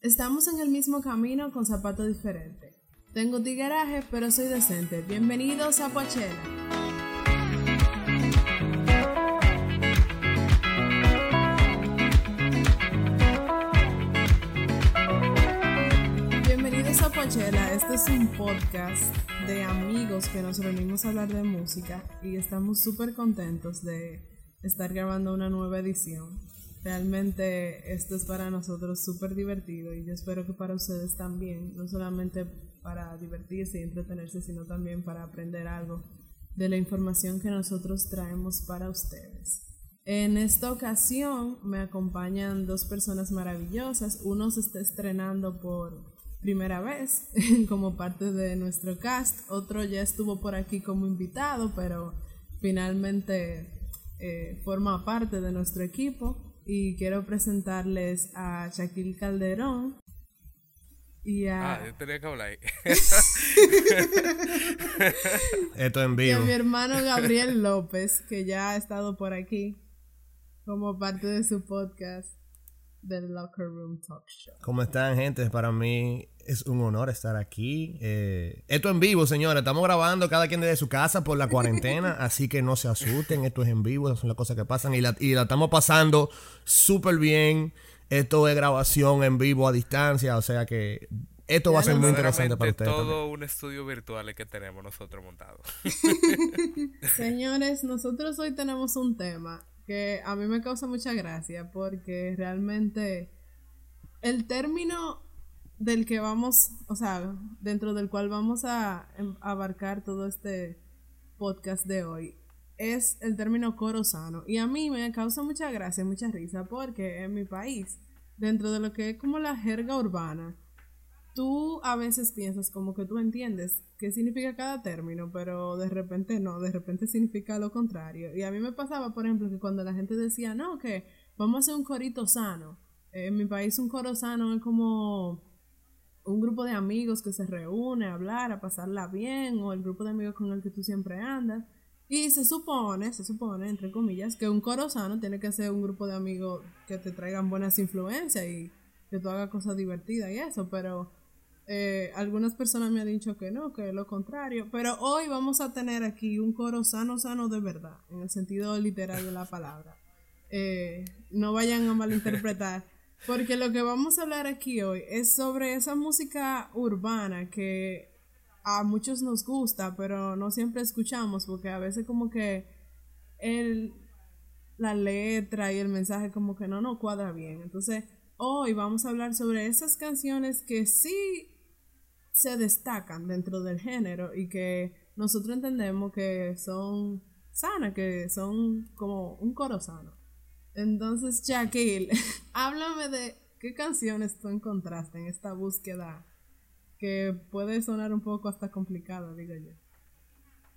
Estamos en el mismo camino con zapato diferente. Tengo tigueraje, pero soy decente. Bienvenidos a Pochela. Bienvenidos a Pochela. Este es un podcast de amigos que nos reunimos a hablar de música y estamos súper contentos de estar grabando una nueva edición. Realmente esto es para nosotros súper divertido y yo espero que para ustedes también, no solamente para divertirse y entretenerse, sino también para aprender algo de la información que nosotros traemos para ustedes. En esta ocasión me acompañan dos personas maravillosas. Uno se está estrenando por primera vez como parte de nuestro cast. Otro ya estuvo por aquí como invitado, pero finalmente eh, forma parte de nuestro equipo y quiero presentarles a Shaquille Calderón y a... Ah, yo tenía que hablar ahí. Esto en y a vivo. mi hermano Gabriel López, que ya ha estado por aquí como parte de su podcast del Locker Room Talk Show. ¿Cómo están, gente? Para mí es un honor estar aquí. Eh, esto en vivo, señores. Estamos grabando cada quien desde su casa por la cuarentena, así que no se asusten. Esto es en vivo, esas son las cosas que pasan y la, y la estamos pasando súper bien. Esto es grabación en vivo a distancia, o sea que esto va a ser muy interesante para ustedes. todo también. un estudio virtual que tenemos nosotros montado. Señores, nosotros hoy tenemos un tema que a mí me causa mucha gracia porque realmente el término del que vamos, o sea, dentro del cual vamos a em- abarcar todo este podcast de hoy es el término coro sano. Y a mí me causa mucha gracia, mucha risa porque en mi país, dentro de lo que es como la jerga urbana, tú a veces piensas como que tú entiendes qué significa cada término, pero de repente no, de repente significa lo contrario. Y a mí me pasaba, por ejemplo, que cuando la gente decía, no, que vamos a hacer un corito sano. En mi país un coro sano es como un grupo de amigos que se reúne a hablar, a pasarla bien, o el grupo de amigos con el que tú siempre andas. Y se supone, se supone, entre comillas, que un coro sano tiene que ser un grupo de amigos que te traigan buenas influencias y que tú hagas cosas divertidas y eso, pero eh, algunas personas me han dicho que no, que es lo contrario. Pero hoy vamos a tener aquí un coro sano, sano de verdad, en el sentido literal de la palabra. Eh, no vayan a malinterpretar. Porque lo que vamos a hablar aquí hoy es sobre esa música urbana que a muchos nos gusta, pero no siempre escuchamos, porque a veces como que el, la letra y el mensaje como que no nos cuadra bien. Entonces, hoy vamos a hablar sobre esas canciones que sí se destacan dentro del género y que nosotros entendemos que son sanas, que son como un coro sano. Entonces, Shaquille, háblame de qué canciones tú encontraste en esta búsqueda que puede sonar un poco hasta complicada, digo yo.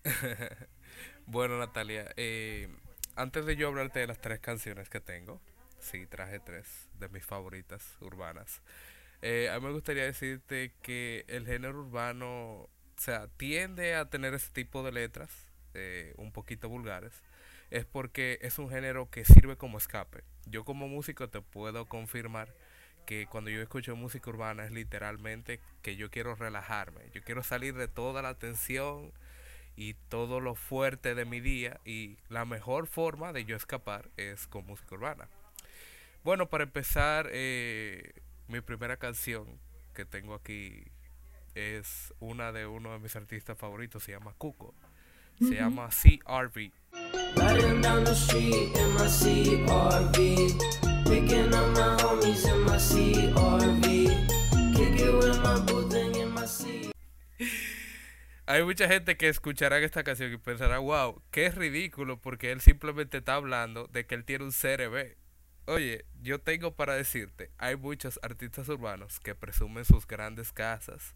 bueno, Natalia, eh, antes de yo hablarte de las tres canciones que tengo, sí, traje tres de mis favoritas urbanas. Eh, a mí me gustaría decirte que el género urbano, o sea, tiende a tener ese tipo de letras, eh, un poquito vulgares, es porque es un género que sirve como escape. Yo como músico te puedo confirmar que cuando yo escucho música urbana es literalmente que yo quiero relajarme, yo quiero salir de toda la tensión y todo lo fuerte de mi día y la mejor forma de yo escapar es con música urbana. Bueno, para empezar, eh, mi primera canción que tengo aquí es una de uno de mis artistas favoritos, se llama Cuco. Se llama CRV. Riding down the street in my CRV. Picking up my homies in my CRV. Kick it with my boo thing in my C. Hay mucha gente que escuchará esta canción y pensará, wow, qué ridículo, porque él simplemente está hablando de que él tiene un CRB. Oye, yo tengo para decirte, hay muchos artistas urbanos que presumen sus grandes casas,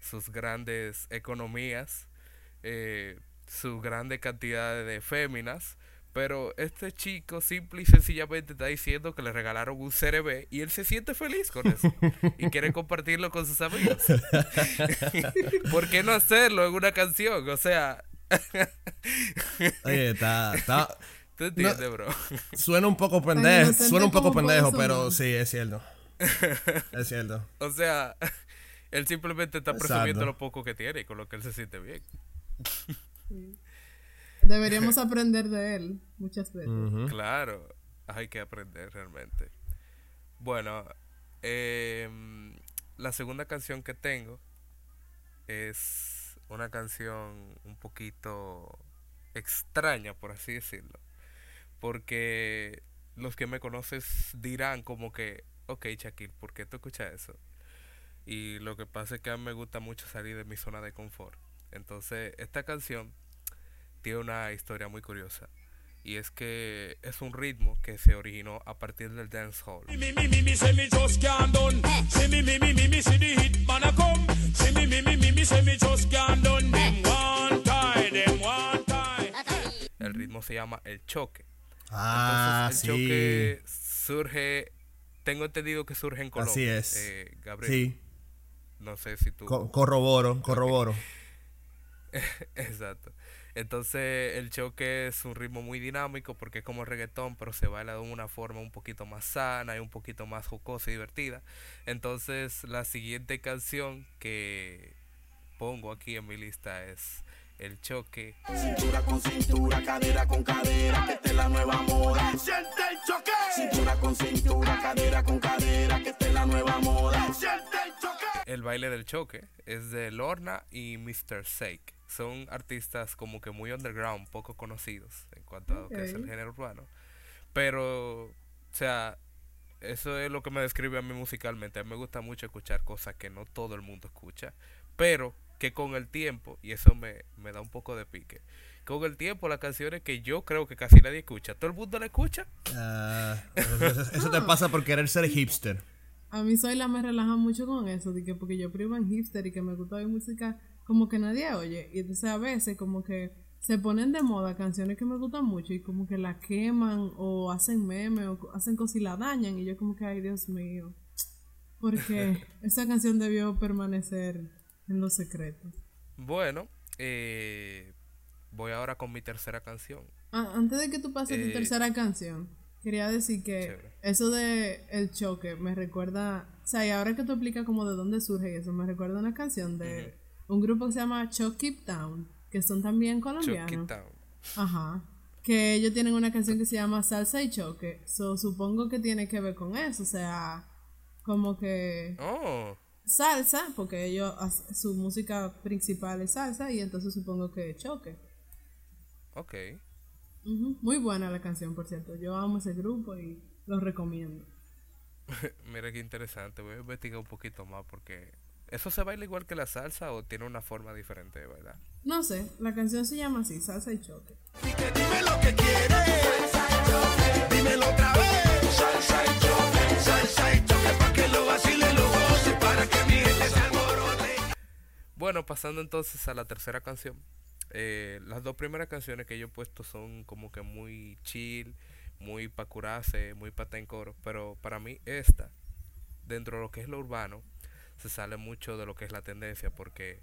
sus grandes economías, eh, su grande cantidad de féminas, pero este chico simple y sencillamente está diciendo que le regalaron un CRB y él se siente feliz con eso y quiere compartirlo con sus amigos. ¿Por qué no hacerlo en una canción? O sea, Oye, está, está- ¿tú entiendes, bro? suena un poco pendejo, suena un poco pendejo, pero sí, es cierto. Es cierto. O sea, él simplemente está Exacto. presumiendo lo poco que tiene y con lo que él se siente bien. Deberíamos aprender de él muchas veces. Claro, hay que aprender realmente. Bueno, em, la segunda canción que tengo es una canción un poquito extraña, por así decirlo. Porque los que me conocen dirán como que, ok, Shaquille, ¿por qué tú escuchas eso? Y lo que pasa es que a mí me gusta mucho salir de mi zona de confort. Entonces, esta canción tiene una historia muy curiosa. Y es que es un ritmo que se originó a partir del dancehall. El ritmo se llama el choque. Ah, Entonces, el sí. choque surge, tengo entendido que surge en Colombia. Así es. eh, Gabriel, Sí. no sé si tú... Co- corroboro, corroboro. Exacto. Entonces el choque es un ritmo muy dinámico porque es como el reggaetón, pero se baila de una forma un poquito más sana y un poquito más jocosa y divertida. Entonces la siguiente canción que pongo aquí en mi lista es El choque. Cintura con cintura, cadera con cadera, que es la baile del choque es de Lorna y Mr. Sake. Son artistas como que muy underground, poco conocidos en cuanto a lo que es el género urbano. Pero, o sea, eso es lo que me describe a mí musicalmente. A mí me gusta mucho escuchar cosas que no todo el mundo escucha, pero que con el tiempo, y eso me, me da un poco de pique, con el tiempo las canciones que yo creo que casi nadie escucha, todo el mundo la escucha. Ah, eso, eso te pasa por querer ser hipster. A mí Zoila me relaja mucho con eso, de que porque yo privo en hipster y que me gusta oír música como que nadie oye. Y entonces a veces como que se ponen de moda canciones que me gustan mucho y como que la queman o hacen memes o hacen cosas y la dañan. Y yo como que, ay Dios mío, porque esa canción debió permanecer en los secretos. Bueno, eh, voy ahora con mi tercera canción. Ah, antes de que tú pases a tu Eh, tercera canción, quería decir que Chévere. eso de el choque me recuerda, o sea, y ahora que tú explicas como de dónde surge eso, me recuerda una canción de un grupo que se llama Chuck Keep Town, que son también Chuck colombianos. It Down. Ajá. Que ellos tienen una canción que se llama Salsa y Choque. So, supongo que tiene que ver con eso, o sea, como que Oh, salsa, porque ellos su música principal es salsa y entonces supongo que choque. ok. Muy buena la canción, por cierto. Yo amo ese grupo y lo recomiendo. Mira qué interesante, voy a investigar un poquito más porque ¿eso se baila igual que la salsa o tiene una forma diferente de bailar? No sé, la canción se llama así, Salsa y Choque. Dime lo que quieres. Dímelo otra vez. Salsa y choque, salsa y choque, pa' que lo vacile, lo goce, para que mi gente se alborote. Bueno, pasando entonces a la tercera canción. Eh, las dos primeras canciones que yo he puesto son como que muy chill, muy pa' curarse, muy pa' estar en coro. Pero para mí esta, dentro de lo que es lo urbano, se sale mucho de lo que es la tendencia porque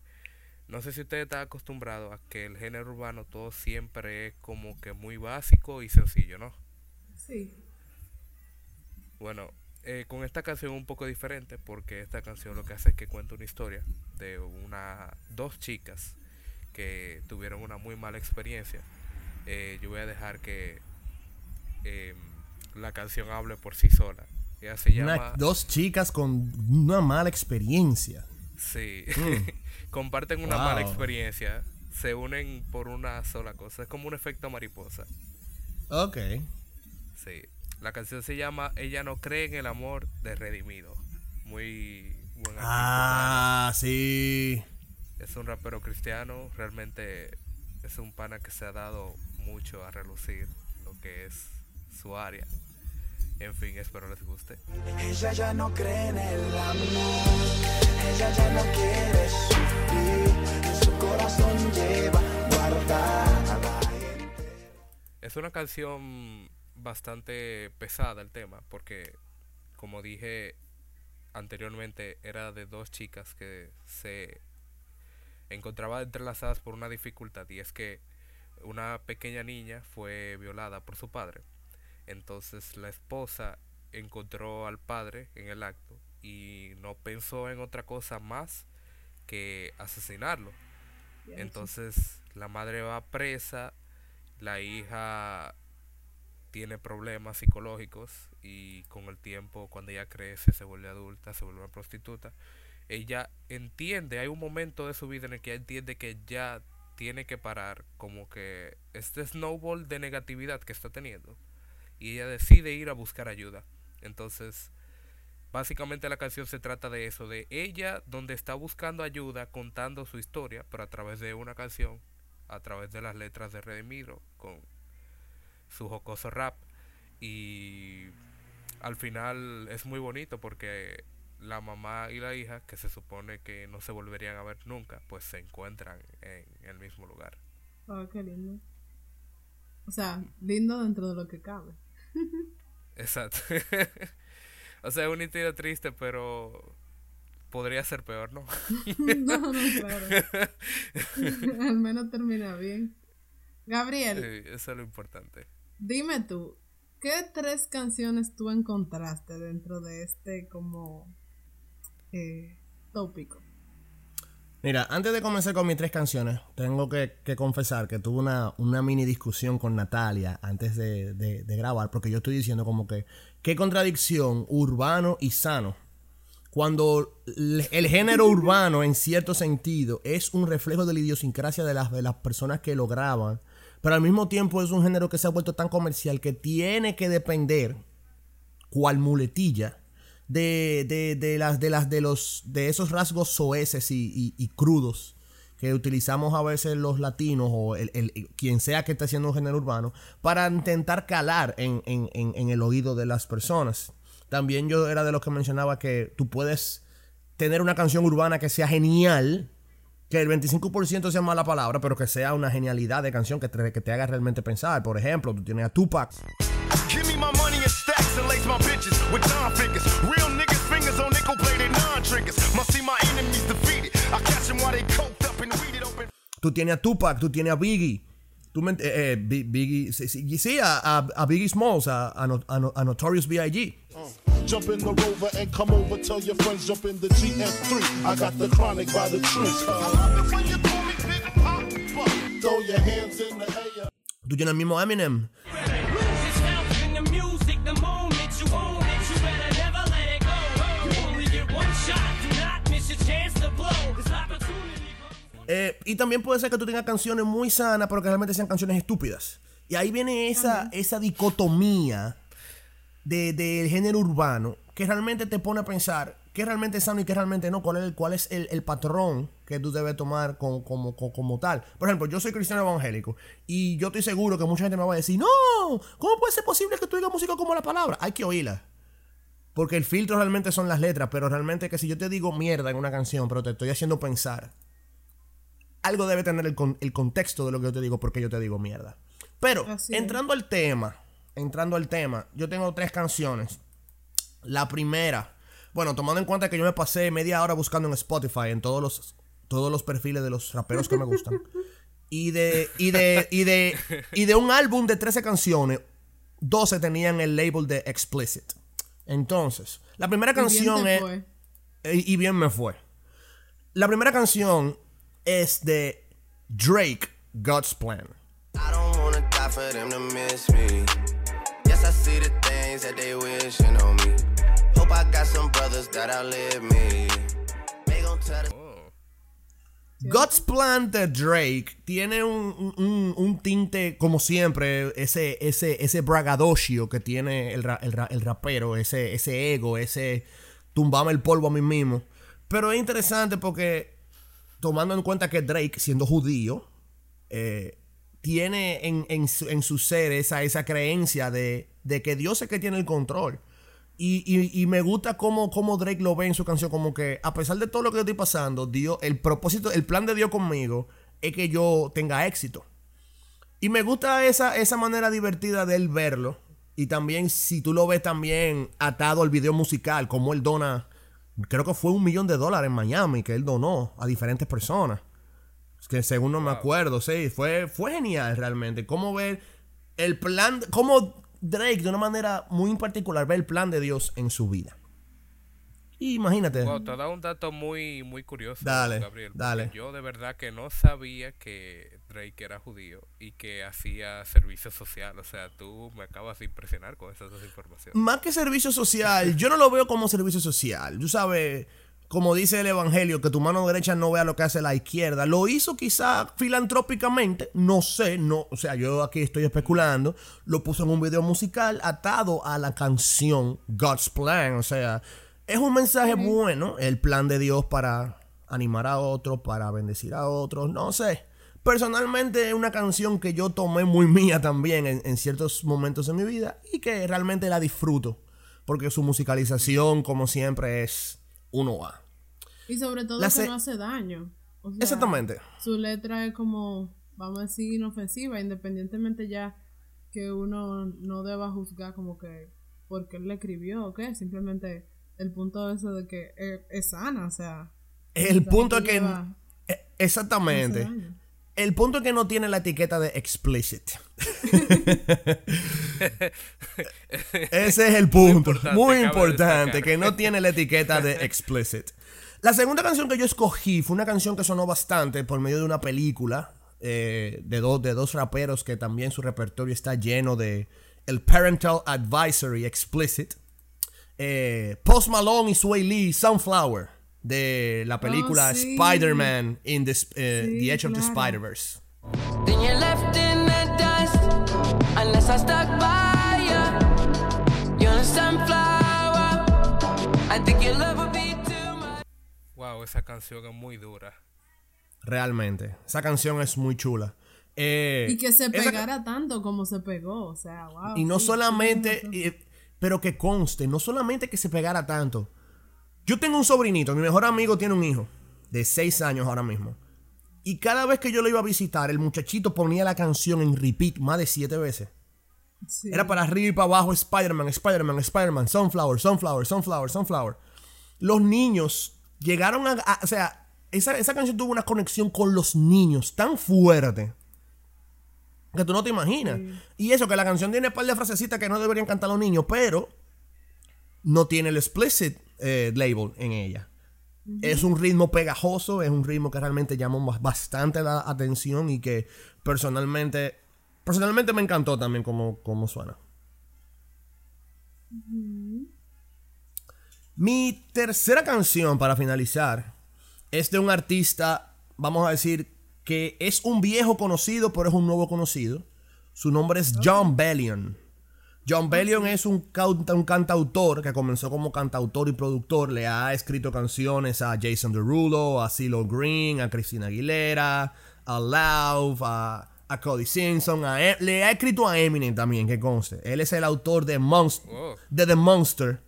no sé si ustedes están acostumbrados a que el género urbano todo siempre es como que muy básico y sencillo, ¿no? Sí. Bueno, eh, con esta canción un poco diferente porque esta canción lo que hace es que cuenta una historia de una dos chicas que tuvieron una muy mala experiencia. Eh, yo voy a dejar que em, la canción hable por sí sola. Ella se llama Una- dos chicas con una mala experiencia. Sí. Comparten una Wow. mala experiencia. Se unen por una sola cosa. Es como un efecto mariposa. Ok. Sí. La canción se llama Ella no cree en el amor de Redimido. Muy buen. Ah, sí. Es un rapero cristiano. Realmente es un pana que se ha dado mucho a relucir lo que es su área. En fin, espero les guste. Ella ya no cree en el amor, ella ya no quiere sufrir, en su corazón lleva guardada la gente. Es una canción bastante pesada el tema, porque como dije anteriormente, era de dos chicas que se encontraban entrelazadas por una dificultad y es que una pequeña niña fue violada por su padre. Entonces la esposa encontró al padre en el acto y no pensó en otra cosa más que asesinarlo. Entonces la madre va presa, la hija tiene problemas psicológicos y con el tiempo cuando ella crece, se vuelve adulta, se vuelve una prostituta, ella entiende, hay un momento de su vida en el que ella entiende que ya tiene que parar como que este snowball de negatividad que está teniendo y ella decide ir a buscar ayuda. Entonces, básicamente la canción se trata de eso, de ella donde está buscando ayuda, contando su historia, pero a través de una canción, a través de las letras de Redimido, con su jocoso rap. Y al final es muy bonito porque la mamá y la hija, que se supone que no se volverían a ver nunca, pues se encuentran en el mismo lugar. Oh, qué lindo. O sea, lindo dentro de lo que cabe. Exacto. o sea, es una historia triste, pero podría ser peor, ¿no? no, no, claro. Al menos termina bien. Gabriel, Sí, eso es lo importante. dime tú, ¿qué tres canciones tú encontraste dentro de este como eh, tópico? Mira, antes de comenzar con mis tres canciones, tengo que, confesar que tuve una, una mini discusión con Natalia antes de grabar, porque yo estoy diciendo como que, qué contradicción urbano y sano. Cuando el, el género urbano, en cierto sentido, es un reflejo de la idiosincrasia de las, de las personas que lo graban, pero al mismo tiempo es un género que se ha vuelto tan comercial que tiene que depender cual muletilla de, de, de las de las de los de esos rasgos soeces y, y- crudos que utilizamos a veces los latinos o el, el- quien sea que esté haciendo un género urbano para intentar calar en, en- en- en el oído de las personas. También yo era de los que mencionaba que tú puedes tener una canción urbana que sea genial, que el 25% sea mala palabra, pero que sea una genialidad de canción que te, que te haga realmente pensar. Por ejemplo, tú tienes a Tupac, Give me my money in stacks and lace my bitches with dime figures. Real niggas fingers on nickel plated non triggers. Must see my enemies defeated. I catch them while they coked up and weeded open. Tú tienes a Tupac, tú tienes a Biggie. Tú me ent- eh, eh, Bi- Biggie, sí, sí, sí, a, a- a Biggie Smalls, a, a No- a No- a Notorious B.I.G. Jump in the rover and come over. Tell your friends jump in the GM3. I got the chronic by the trees. When you call me Big Papa. Throw your hands in the air. Tú tienes al mismo Eminem. Eh, y también puede ser que tú tengas canciones muy sanas, pero que realmente sean canciones estúpidas. Y ahí viene esa, esa dicotomía de- del género urbano que realmente te pone a pensar qué realmente es sano y qué realmente no, cuál es el, cuál es el, el patrón que tú debes tomar con- como, como, como tal. Por ejemplo, yo soy cristiano evangélico y yo estoy seguro que mucha gente me va a decir, no, ¿cómo puede ser posible que tú digas música como la palabra? Hay que oírla. Porque el filtro realmente son las letras, pero realmente que si yo te digo mierda en una canción, pero te estoy haciendo pensar, algo debe tener el, con- el contexto de lo que yo te digo, porque yo te digo mierda. Pero, Así es. entrando al tema, entrando al tema, yo tengo tres canciones. La primera, bueno, tomando en cuenta que yo me pasé media hora buscando en Spotify, en todos los, todos los perfiles de los raperos que me gustan. Y de, y de, y de, y de un álbum de 13 canciones, 12 tenían el label de explicit. Entonces, la primera Y bien canción es... fue. Y bien me fue. La primera canción es de Drake, God's Plan. I don't wanna die for them to miss me. Yes, I see the things that they wishing on me. Hope I got some brothers that outlive me. They gon' tell the God's Plan de Drake tiene un, un- un tinte, como siempre, ese, ese, ese braggadocio que tiene el, ra- el ra- el rapero, ese, ese ego, ese tumbame el polvo a mí mismo. Pero es interesante porque, tomando en cuenta que Drake, siendo judío, eh, tiene en, en su, en su ser esa, esa creencia de, de que Dios es que tiene el control. Y, y- me gusta cómo, cómo Drake lo ve en su canción, como que a pesar de todo lo que yo estoy pasando, Dios, el propósito, el plan de Dios conmigo es que yo tenga éxito. Y me gusta esa, esa manera divertida de él verlo. Y también si tú lo ves también atado al video musical, como él dona, creo que fue un millón de dólares en Miami que él donó a diferentes personas. Que según no me acuerdo, sí, fue, fue genial realmente. Cómo ver el plan, cómo Drake de una manera muy particular ve el plan de Dios en su vida. Y imagínate. Wow, te ha dado un dato muy, muy curioso, Dale, Gabriel. dale. Yo de verdad que no sabía que Drake era judío y que hacía servicio social. O sea, tú me acabas de impresionar con esas dos informaciones. Más que servicio social, yo no lo veo como servicio social. Tú sabes, como dice el Evangelio, que tu mano derecha no vea lo que hace la izquierda. Lo hizo quizá filantrópicamente, no sé, no, o sea, yo aquí estoy especulando. Lo puso en un video musical atado a la canción God's Plan, o sea, es un mensaje bueno, el plan de Dios para animar a otros, para bendecir a otros, no sé. Personalmente es una canción que yo tomé muy mía también en, en ciertos momentos de mi vida y que realmente la disfruto. Porque su musicalización, como siempre, es 1A. Y sobre todo La que no hace daño. O sea, Exactamente. Su letra es como, vamos a decir, inofensiva, independientemente ya que uno no deba juzgar como que porque él le escribió o qué, simplemente el punto de eso de que es, es sana, o sea. El punto es que... eh, Exactamente. El punto es que no tiene la etiqueta de explicit. Ese es el punto. importante, Muy importante, que no tiene la etiqueta de explicit. La segunda canción que yo escogí fue una canción que sonó bastante por medio de una película eh, de, dos de dos raperos que también su repertorio está lleno de el Parental Advisory Explicit. Eh, Post Malone y Sway Lee, Sunflower, de la película Oh, sí. Spider-Man in the, eh, Sí, the Edge of the claro. Spider-Verse. Then you're left in the dust unless I stuck by you. You're a sunflower. I think your love would be too much. Wow, esa canción es muy dura. Realmente. Esa canción es muy chula. Eh, Y que se esa pegara tanto como se pegó, o sea, wow. Y no sí, solamente, eh, pero que conste, no solamente que se pegara tanto. Yo tengo un sobrinito, mi mejor amigo tiene un hijo de 6 años ahora mismo. Y cada vez que yo lo iba a visitar, el muchachito ponía la canción en repeat más de 7 veces. Sí. Era para arriba y para abajo Spider-Man, Spider-Man, Spider-Man, Sunflower, Sunflower, Sunflower, Sunflower. Los niños llegaron a... a- o sea, esa, esa canción tuvo una conexión con los niños tan fuerte que tú no te imaginas. Y eso, que la canción tiene un par de frasecitas que no deberían cantar los niños, pero no tiene el explicit eh, label en ella. Es un ritmo pegajoso, es un ritmo que realmente llamó bas- bastante la atención y que personalmente, personalmente me encantó también como, como suena. Mi tercera canción para finalizar es de un artista, vamos a decir, que es un viejo conocido, pero es un nuevo conocido. Su nombre es John Bellion. John Bellion es un, cauta- un cantautor que comenzó como cantautor y productor. Le ha escrito canciones a Jason Derulo, a CeeLo Green, a Christina Aguilera, a Lauv, a, a Cody Simpson. a E- le ha escrito a Eminem también, que conste. Él es el autor de, Monst- Oh. de The Monster.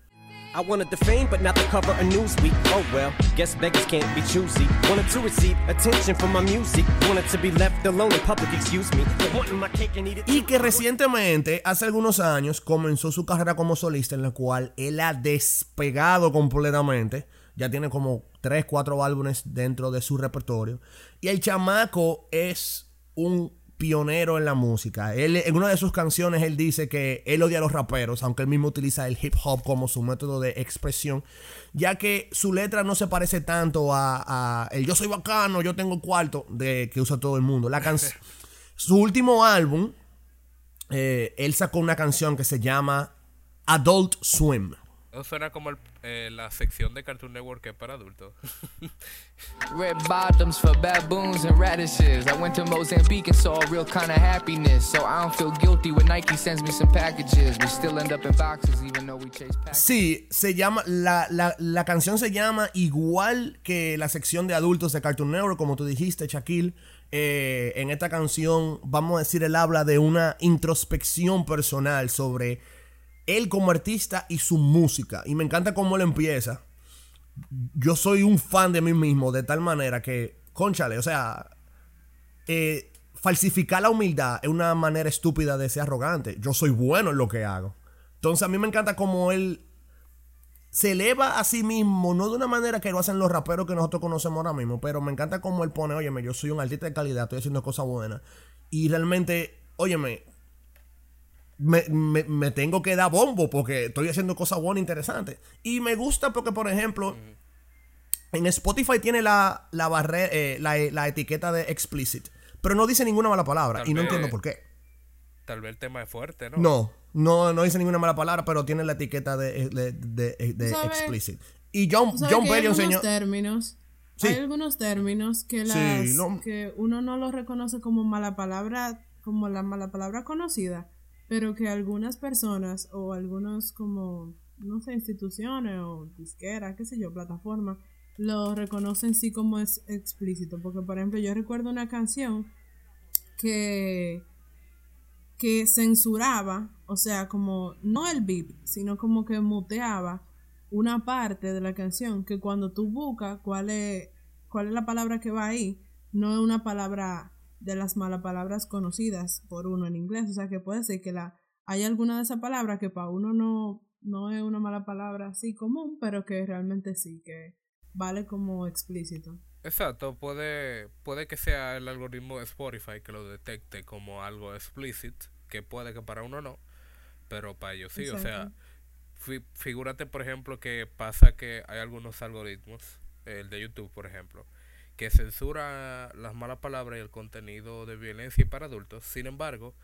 I wanted the fame, but not the cover of Newsweek. Oh well, guess beggars can't be choosy. Wanted to receive attention from my music. Wanted to be left alone in public, excuse me. Y que recientemente, hace algunos años, comenzó su carrera como solista en la cual él ha despegado completamente. Ya tiene como 3, 4 álbumes dentro de su repertorio. Y el chamaco es un pionero en la música. Él, en una de sus canciones él dice que él odia a los raperos, aunque él mismo utiliza el hip hop como su método de expresión, ya que su letra no se parece tanto a, a el yo soy bacano, yo tengo cuarto de que usa todo el mundo. La canción su último álbum, eh, él sacó una canción que se llama Adult Swim. Eso suena como el- eh, la sección de Cartoon Network que es para adultos. Red bottoms for baboons and radishes. I went to Mozambique and saw a real kind of happiness. So I don't feel guilty when Nike sends me some packages. We still end up in boxes even though we chase packages. Sí, se llama, la, la- la canción se llama igual que la sección de adultos de Cartoon Network, como tú dijiste, Shaquille. Eh, en esta canción, vamos a decir, él habla de una introspección personal sobre él como artista y su música. Y me encanta cómo él empieza. Yo soy un fan de mí mismo de tal manera que, conchale, o sea, eh, falsificar la humildad es una manera estúpida de ser arrogante. Yo soy bueno en lo que hago. Entonces a mí me encanta cómo él se eleva a sí mismo, no de una manera que lo hacen los raperos que nosotros conocemos ahora mismo, pero me encanta cómo él pone, óyeme, yo soy un artista de calidad, estoy haciendo cosas buenas. Y realmente, óyeme, me, me- me tengo que dar bombo porque estoy haciendo cosas buenas e interesantes. Y me gusta porque, por ejemplo, en Spotify tiene la, la, barre- eh, la, la etiqueta de explicit, pero no dice ninguna mala palabra Tal y no vez- entiendo por qué. Tal vez el tema es fuerte, ¿no? No, no, no dice ninguna mala palabra, pero tiene la etiqueta de, de, de- de ¿Sabes? explicit. Y John, John Bellion, algunos señor. términos. Sí. Hay algunos términos que, Sí, las, que uno no los reconoce como mala palabra, como la mala palabra conocida, pero que algunas personas o algunos como, no sé, instituciones o disqueras, qué sé yo, plataformas, lo reconocen sí como es explícito. Porque, por ejemplo, yo recuerdo una canción que que censuraba, o sea, como no el beat, sino como que muteaba una parte de la canción que cuando tú buscas cuál es cuál es la palabra que va ahí, no es una palabra de las malas palabras conocidas por uno en inglés, o sea, que puede ser que la hay alguna de esas palabras que para uno no no es una mala palabra así común, pero que realmente sí que vale como explícito. Exacto, puede, puede que sea el algoritmo de Spotify que lo detecte como algo explicit, que puede que para uno no, pero para ellos sí. O sea, fi- figúrate, por ejemplo, que pasa que hay algunos algoritmos, el de YouTube, por ejemplo, que censura las malas palabras y el contenido de violencia para adultos. Sin embargo,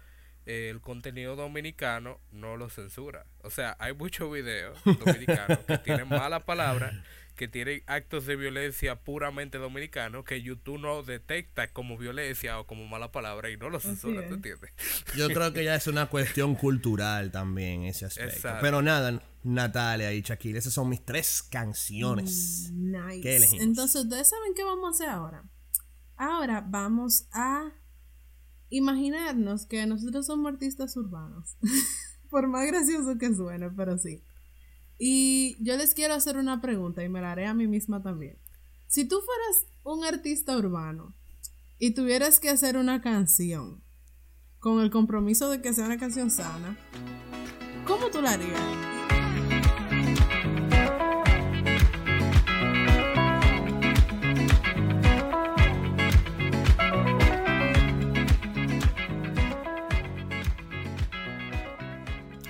eh, el contenido dominicano no lo censura. O sea, hay muchos videos dominicanos que tienen malas palabras, que tienen actos de violencia puramente dominicanos, que YouTube no detecta como violencia o como mala palabra y no lo censura. ¿tú entiendes? Yo creo que ya es una cuestión cultural también ese aspecto. Exacto. Pero nada, Natalia y Shakira, esas son mis tres canciones. Nice. ¿Qué elegimos? Entonces, ¿ustedes saben qué vamos a hacer ahora? Ahora vamos a imaginarnos que nosotros somos artistas urbanos. Por más gracioso que suene, pero sí. Y yo les quiero hacer una pregunta y me la haré a mí misma también. Si tú fueras un artista urbano y tuvieras que hacer una canción con el compromiso de que sea una canción sana, ¿cómo tú la harías?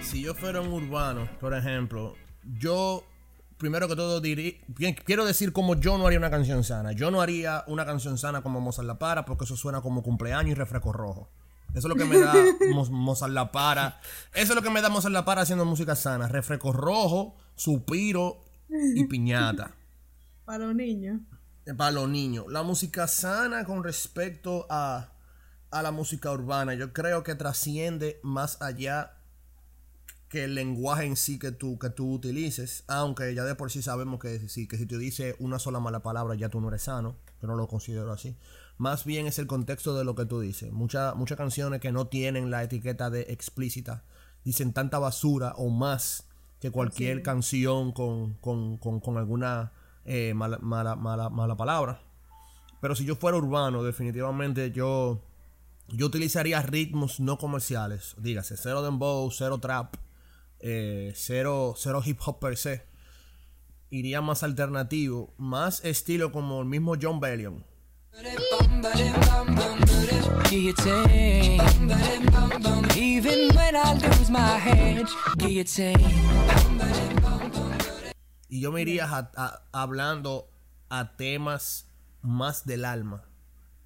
Si yo fuera un urbano, por ejemplo, yo primero que todo quiero decir como yo no haría una canción sana. Yo no haría una canción sana como Mozart La Para porque eso suena como cumpleaños y refresco rojo. Eso es lo que me da Mo- Mozart La Para. Eso es lo que me da Mozart La Para haciendo música sana. Refresco rojo, suspiro y piñata. Para los niños. para los niños. La música sana con respecto a, a la música urbana, yo creo que trasciende más allá que el lenguaje en sí que tú, que tú utilices, aunque ya de por sí sabemos que, sí, que si te dice una sola mala palabra ya tú no eres sano, yo no lo considero así. Más bien es el contexto de lo que tú dices. Muchas muchas canciones que no tienen la etiqueta de explícita dicen tanta basura o más que cualquier canción con, con, con, con alguna eh, mala, mala, mala, mala palabra. Pero si yo fuera urbano, definitivamente yo, yo utilizaría ritmos no comerciales. Dígase, cero dembow, cero trap, eh, cero, cero hip hop per se. Iría más alternativo, más estilo como el mismo John Bellion. Y yo me iría a- a- hablando a temas más del alma.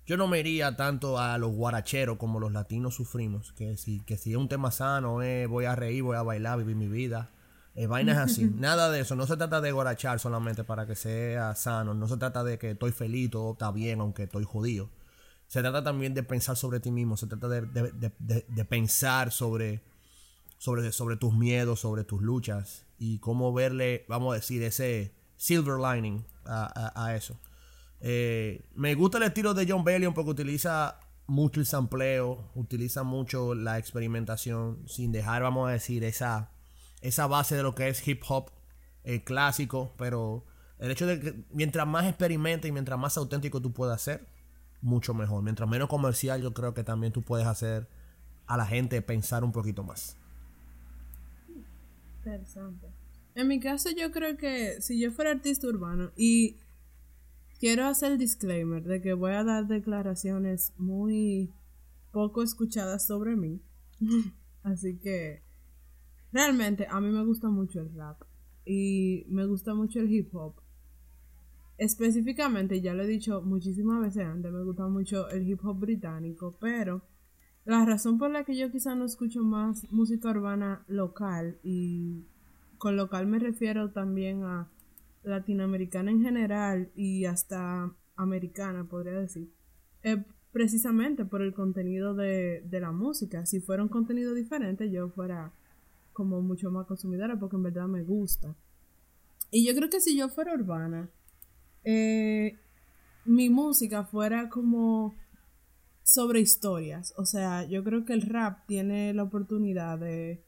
Yo no me iría tanto a los guaracheros como los latinos sufrimos. Que si, que si es un tema sano, eh, voy a reír, voy a bailar, vivir mi vida. Eh, vainas así. Nada de eso. No se trata de guarachar solamente para que sea sano. No se trata de que estoy feliz, todo está bien, aunque estoy jodido. Se trata también de pensar sobre ti mismo. Se trata de, de- de- de- de pensar sobre, sobre, sobre tus miedos, sobre tus luchas y cómo verle, vamos a decir, ese silver lining a, a- a eso. Eh, me gusta el estilo de John Bellion porque utiliza mucho el sampleo, utiliza mucho la experimentación sin dejar, vamos a decir, esa, esa base de lo que es hip hop eh, clásico, pero el hecho de que mientras más experimenta y mientras más auténtico tú puedas ser, mucho mejor. Mientras menos comercial, yo creo que también tú puedes hacer a la gente pensar un poquito más. Interesante. En mi caso, yo creo que si yo fuera artista urbano y quiero hacer el disclaimer de que voy a dar declaraciones muy poco escuchadas sobre mí, Así que realmente a mí me gusta mucho el rap y me gusta mucho el hip hop. Específicamente, ya lo he dicho muchísimas veces antes, me gusta mucho el hip hop británico, pero la razón por la que yo quizá no escucho más música urbana local y con local me refiero también a latinoamericana en general y hasta americana, podría decir, precisamente por el contenido de, de la música. Si fuera un contenido diferente, yo fuera como mucho más consumidora porque en verdad me gusta. Y yo creo que si yo fuera urbana, eh, mi música fuera como sobre historias. O sea, yo creo que el rap tiene la oportunidad de...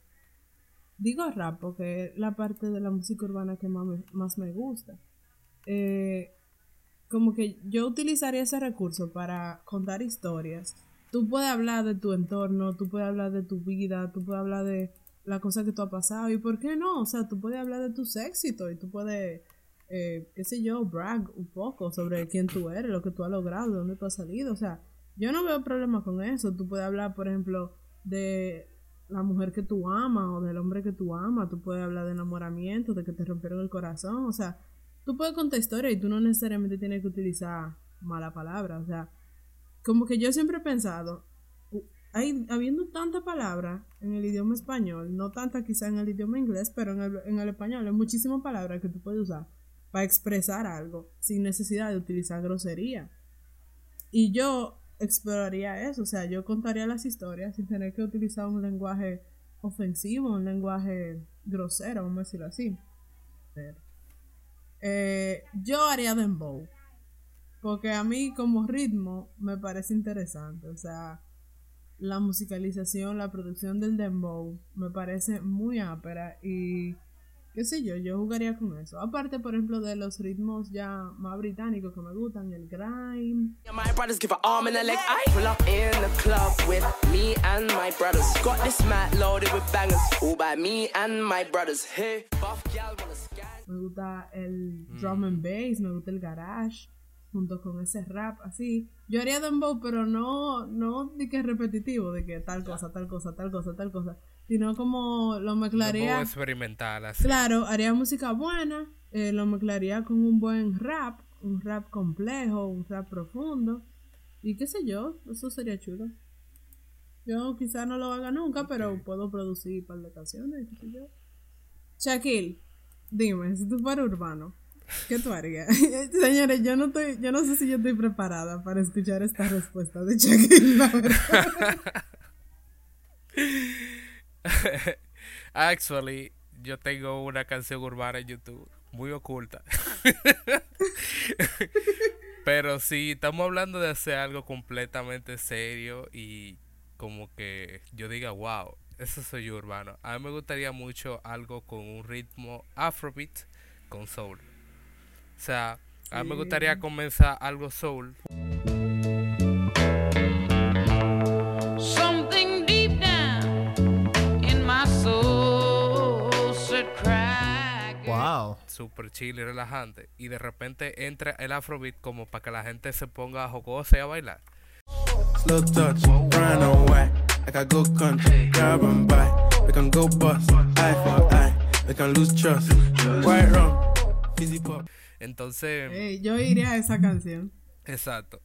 Digo rap porque es la parte de la música urbana que más me, más me gusta. Eh, como que yo utilizaría ese recurso para contar historias. Tú puedes hablar de tu entorno, tú puedes hablar de tu vida, tú puedes hablar de la cosa que tú has pasado. ¿Y por qué no? O sea, tú puedes hablar de tus éxitos y tú puedes, eh, qué sé yo, brag un poco sobre quién tú eres, lo que tú has logrado, de dónde tú has salido. O sea, yo no veo problema con eso. Tú puedes hablar, por ejemplo, de la mujer que tú amas o del hombre que tú amas. Tú puedes hablar de enamoramiento, de que te rompieron el corazón. O sea, tú puedes contar historia y tú no necesariamente tienes que utilizar mala palabra. O sea, como que yo siempre he pensado, hay, habiendo tanta palabra en el idioma español, no tanta quizá en el idioma inglés, pero en el, en el español hay muchísimas palabras que tú puedes usar para expresar algo sin necesidad de utilizar grosería. Y yo exploraría eso, o sea, yo contaría las historias sin tener que utilizar un lenguaje ofensivo, un lenguaje grosero, vamos a decirlo así. Eh, yo haría dembow, porque a mí como ritmo me parece interesante, o sea, la musicalización, la producción del dembow me parece muy ápera y qué sé yo, yo jugaría con eso. Aparte, por ejemplo, de los ritmos ya más británicos que me gustan, el grime. Me gusta el drum and bass, me gusta el garage, junto con ese rap así. Yo haría dembow, pero no, no de que es repetitivo, de que tal cosa, tal cosa, tal cosa, tal cosa, sino como lo mezclaría. Dembow experimental, así. Claro, haría música buena, eh, lo mezclaría con un buen rap, un rap complejo, un rap profundo, y qué sé yo, eso sería chulo. Yo quizá no lo haga nunca, pero puedo producir un par de canciones, qué sé yo. Shaquille, dime, si tú fueras urbano, ¿qué tú harías? Señores, yo no estoy, yo no sé si yo estoy preparada para escuchar esta respuesta de Shaquille, la verdad. Actually, yo tengo una canción urbana en YouTube muy oculta. Pero si estamos hablando de hacer algo completamente serio y como que yo diga, wow, eso soy yo urbano. A mí me gustaría mucho algo con un ritmo afrobeat con soul. O sea, a mí me gustaría comenzar algo soul. Something deep down in my soul said crack. Wow. super chill y relajante y de repente entra el afrobeat como para que la gente se ponga jocosa y a bailar. Slow touch, brown and white. Like I go country, grab and buy. We can go bust, eye for eye. We can lose trust. White rum, fizzy pop. Entonces, Ey, yo iría a esa canción. exacto.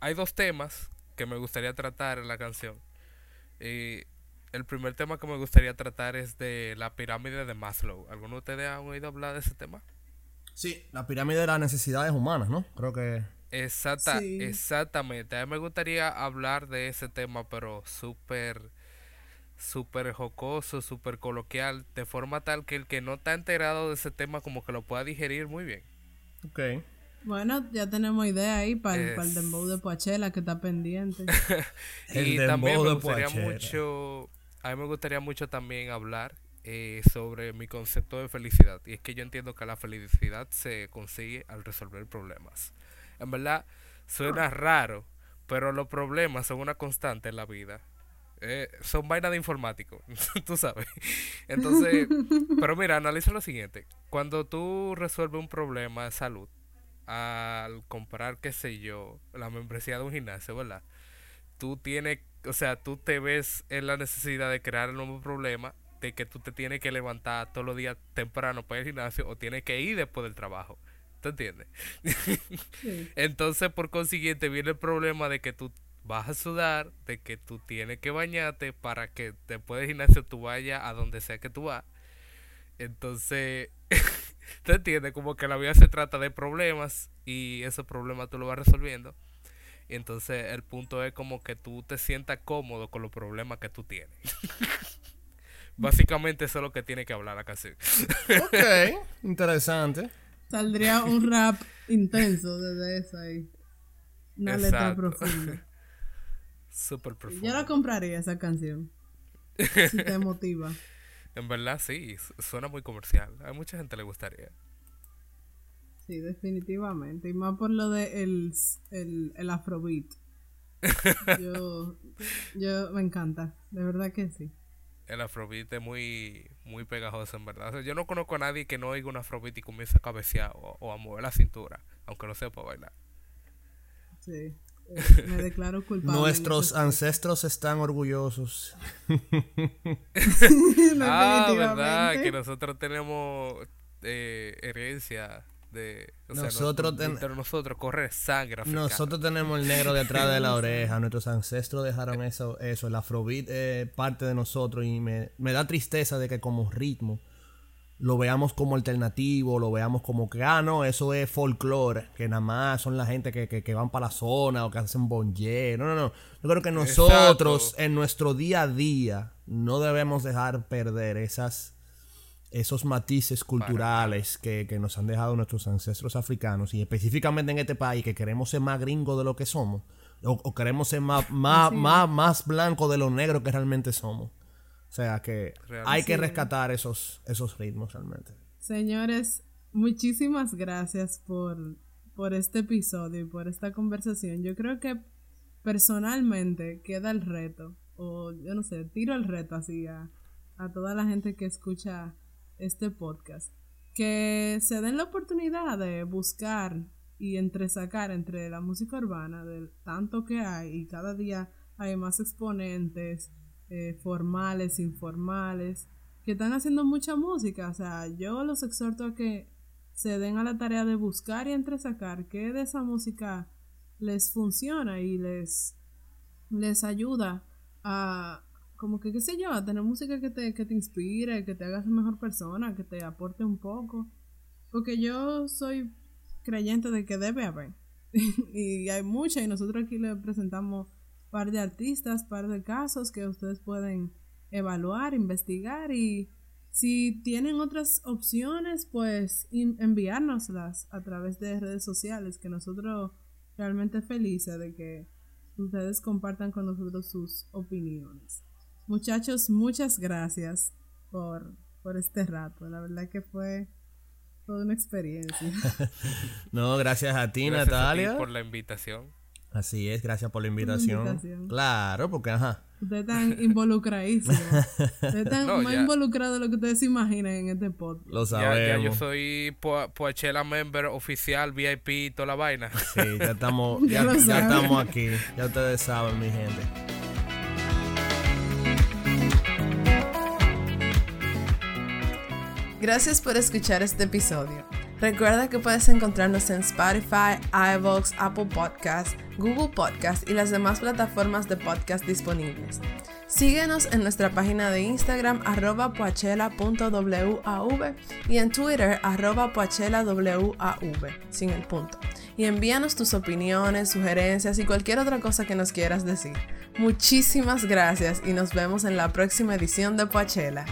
Hay dos temas que me gustaría tratar en la canción. Y el primer tema que me gustaría tratar es de la pirámide de Maslow. ¿Alguno de ustedes han oído hablar de ese tema? Sí, la pirámide de las necesidades humanas, ¿no? Creo que... Exacta, Sí. exactamente. A mí me gustaría hablar de ese tema, pero súper, súper jocoso, súper coloquial, de forma tal que el que no está enterado de ese tema como que lo pueda digerir muy bien. Ok. Bueno, ya tenemos idea ahí para el, Es- para el dembow de Poachella que está pendiente. El y dembow también me de gustaría Poachella. mucho, a mí me gustaría mucho también hablar eh, sobre mi concepto de felicidad. Y es que yo entiendo que la felicidad se consigue al resolver problemas. En verdad, suena raro, pero los problemas son una constante en la vida. Eh, son vainas de informático, tú sabes. Entonces, pero mira, analiza lo siguiente. Cuando tú resuelves un problema de salud, al comprar, qué sé yo, la membresía de un gimnasio, ¿verdad? Tú tienes o sea, tú te ves en la necesidad de crear el nuevo problema de que tú te tienes que levantar todos los días temprano para al gimnasio o tienes que ir después del trabajo. ¿Te entiendes? Entonces, por consiguiente, viene el problema de que tú vas a sudar, de que tú tienes que bañarte para que después del gimnasio tú vayas a donde sea que tú vas. Entonces, ¿te entiendes? Como que la vida se trata de problemas y esos problemas tú lo vas resolviendo. Y entonces el punto es como que tú te sientas cómodo con los problemas que tú tienes. Básicamente eso es lo que tiene que hablar la canción. Ok, interesante. Saldría un rap intenso desde eso ahí. Una letra profunda. Súper profundo. Yo la compraría esa canción. Si te motiva. En verdad sí, su- suena muy comercial. A mucha gente le gustaría. Sí, definitivamente. Y más por lo de el, el, el afrobeat. Yo, yo me encanta. De verdad que sí. El afrobeat es muy, muy pegajoso, en verdad. O sea, yo no conozco a nadie que no oiga un afrobeat y comience a cabecear o, o a mover la cintura, aunque no sepa bailar. Sí. Eh, me declaro culpable. Nuestros ancestros están orgullosos. ah, verdad, que nosotros tenemos eh, herencia de... O sea, Nosotros ten- nosotros corre sangre africana. Nosotros tenemos el negro detrás de la oreja. Nuestros ancestros dejaron eso. eso. El afrobeat es parte de nosotros y me, me da tristeza de que como ritmo lo veamos como alternativo, lo veamos como que, ah, no, eso es folclore, que nada más son la gente que, que, que van para la zona o que hacen bonje. No, no, no. Yo creo que nosotros en nuestro día a día no debemos dejar perder esas esos matices culturales que, que nos han dejado nuestros ancestros africanos y específicamente en este país que queremos ser más gringos de lo que somos o, o queremos ser más, más, más, más blanco de lo negro que realmente somos. O sea que Realmente. hay que es. rescatar esos, esos ritmos realmente. Señores, muchísimas gracias por, por este episodio y por esta conversación. Yo creo que personalmente queda el reto, o yo no sé, tiro el reto así a, a toda la gente que escucha este podcast, que se den la oportunidad de buscar y entresacar entre la música urbana, del tanto que hay, y cada día hay más exponentes eh, formales, informales, que están haciendo mucha música. O sea, yo los exhorto a que se den a la tarea de buscar y entresacar qué de esa música les funciona y les, les ayuda a, como que, qué sé yo, a tener música que te, que te inspire, que te haga ser mejor persona, que te aporte un poco. Porque yo soy creyente de que debe haber. y hay mucha, y nosotros aquí le presentamos par de artistas, par de casos que ustedes pueden evaluar, investigar y si tienen otras opciones, pues enviárnoslas a través de redes sociales, que nosotros realmente felices de que ustedes compartan con nosotros sus opiniones. Muchachos, muchas gracias por, por este rato. La verdad que fue toda una experiencia. No, gracias a ti, Gracias a ti Natalia. por la invitación. Así es, gracias por la invitación. invitación. Claro, porque ajá. Ustedes están involucradísimos. Ustedes están No, más involucrados de lo que ustedes se imaginan en este podcast. Lo Ya, ya sabemos. yo soy Poa- Poachella member oficial, VIP y toda la vaina. Sí, ya estamos, Ya estamos aquí. Ya ustedes saben, mi gente. Gracias por escuchar este episodio. Recuerda que puedes encontrarnos en Spotify, iVoox, Apple Podcasts, Google Podcasts y las demás plataformas de podcast disponibles. Síguenos en nuestra página de Instagram arroba poachella.wav y en Twitter arroba poachellawav sin el punto. Y envíanos tus opiniones, sugerencias y cualquier otra cosa que nos quieras decir. Muchísimas gracias y nos vemos en la próxima edición de Poachella.